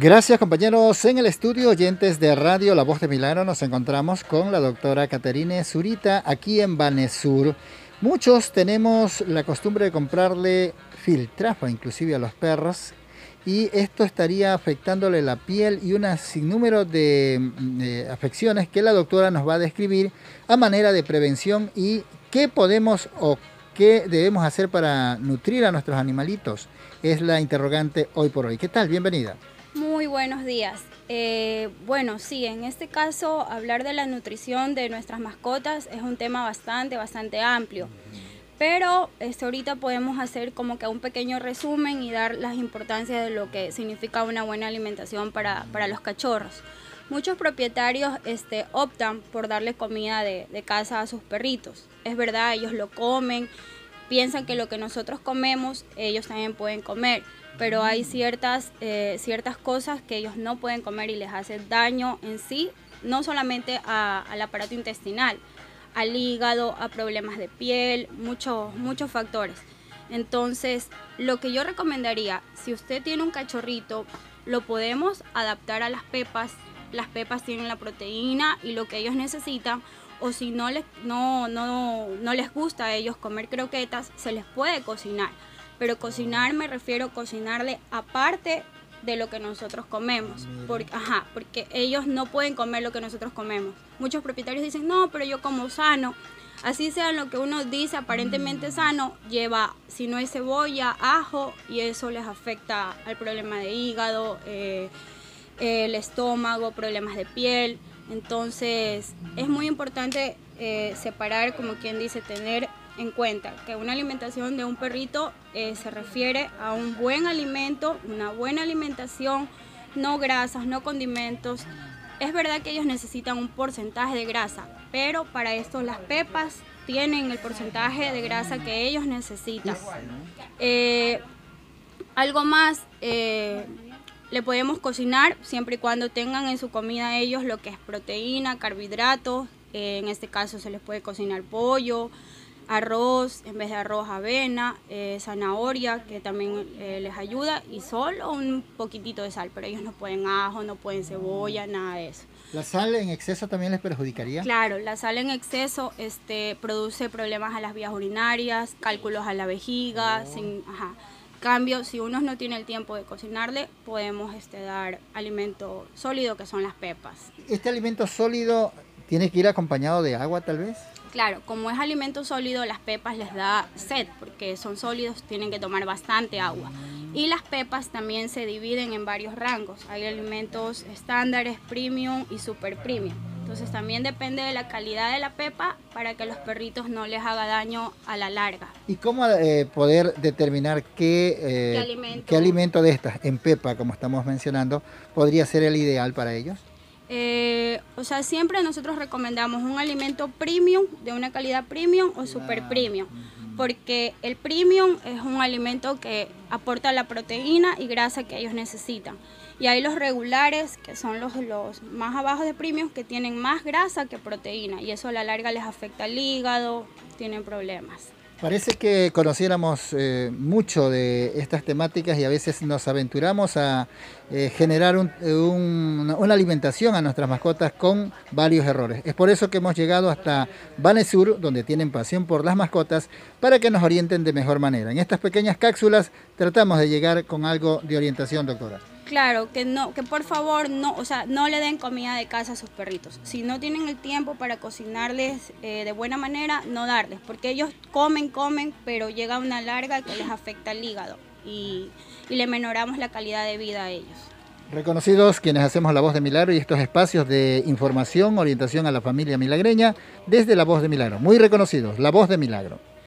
Gracias compañeros. En el estudio oyentes de Radio La Voz de Milagro nos encontramos con la doctora Caterine Zurita aquí en Banesur. Muchos tenemos la costumbre de comprarle filtrafa inclusive a los perros y esto estaría afectándole la piel y un sinnúmero de, de afecciones que la doctora nos va a describir a manera de prevención y qué podemos o qué debemos hacer para nutrir a nuestros animalitos. Es la interrogante hoy por hoy. ¿Qué tal? Bienvenida. Buenos días. Eh, bueno, sí, en este caso hablar de la nutrición de nuestras mascotas es un tema bastante, bastante amplio. Pero este, ahorita podemos hacer como que un pequeño resumen y dar las importancias de lo que significa una buena alimentación para, para los cachorros. Muchos propietarios este, optan por darle comida de casa a sus perritos. Es verdad, ellos lo comen, piensan que lo que nosotros comemos, ellos también pueden comer pero hay ciertas, eh, ciertas cosas que ellos no pueden comer y les hace daño en sí, no solamente al aparato intestinal, al hígado, a problemas de piel, muchos, muchos factores. Entonces, lo que yo recomendaría, si usted tiene un cachorrito, lo podemos adaptar a las pepas. Las pepas tienen la proteína y lo que ellos necesitan. O si no les, no, no, no les gusta a ellos comer croquetas, se les puede cocinar pero cocinar me refiero a cocinarle aparte de lo que nosotros comemos, porque, ajá, porque ellos no pueden comer lo que nosotros comemos. Muchos propietarios dicen, no, pero yo como sano. Así sea lo que uno dice aparentemente sano, lleva, si no es cebolla, ajo, y eso les afecta al problema de hígado, eh, el estómago, problemas de piel. Entonces es muy importante eh, separar, como quien dice, tener en cuenta que una alimentación de un perrito eh, se refiere a un buen alimento, una buena alimentación, no grasas, no condimentos. Es verdad que ellos necesitan un porcentaje de grasa, pero para esto las pepas tienen el porcentaje de grasa que ellos necesitan. Eh, algo más, eh, le podemos cocinar siempre y cuando tengan en su comida ellos lo que es proteína, carbohidratos. en este caso se les puede cocinar pollo, arroz, en vez de arroz avena, eh, zanahoria, que también eh, les ayuda, y solo un poquitito de sal, pero ellos no pueden ajo, no pueden cebolla, nada de eso. ¿La sal en exceso también les perjudicaría? Claro, la sal en exceso este, produce problemas a las vías urinarias, cálculos a la vejiga, oh. sin, ajá. Cambio, si uno no tiene el tiempo de cocinarle, podemos este, dar alimento sólido, que son las pepas. ¿Este alimento sólido tiene que ir acompañado de agua tal vez? Claro, como es alimento sólido, las pepas les da sed, porque son sólidos, tienen que tomar bastante agua. Y las pepas también se dividen en varios rangos. Hay alimentos estándares, premium y super premium. Entonces también depende de la calidad de la pepa para que los perritos no les haga daño a la larga. ¿Y cómo eh, poder determinar qué, eh, ¿Qué alimento de estas en pepa, como estamos mencionando, podría ser el ideal para ellos? Eh, o sea, siempre nosotros recomendamos un alimento premium, de una calidad premium o super premium, porque el premium es un alimento que aporta la proteína y grasa que ellos necesitan. Y hay los regulares, que son los, los más abajo de premium, que tienen más grasa que proteína, y eso a la larga les afecta al hígado, tienen problemas. Parece que conociéramos eh, mucho de estas temáticas y a veces nos aventuramos a eh, generar una alimentación a nuestras mascotas con varios errores. Es por eso que hemos llegado hasta Banesur, donde tienen pasión por las mascotas, para que nos orienten de mejor manera. En estas pequeñas cápsulas tratamos de llegar con algo de orientación, doctora. Claro, que no, que por favor no, o sea, no le den comida de casa a sus perritos. Si no tienen el tiempo para cocinarles eh, de buena manera, no darles, porque ellos comen, comen, pero llega una larga que les afecta el hígado y, y le menoramos la calidad de vida a ellos. Reconocidos quienes hacemos La Voz de Milagro y estos espacios de información, orientación a la familia milagreña desde La Voz de Milagro. Muy reconocidos, La Voz de Milagro.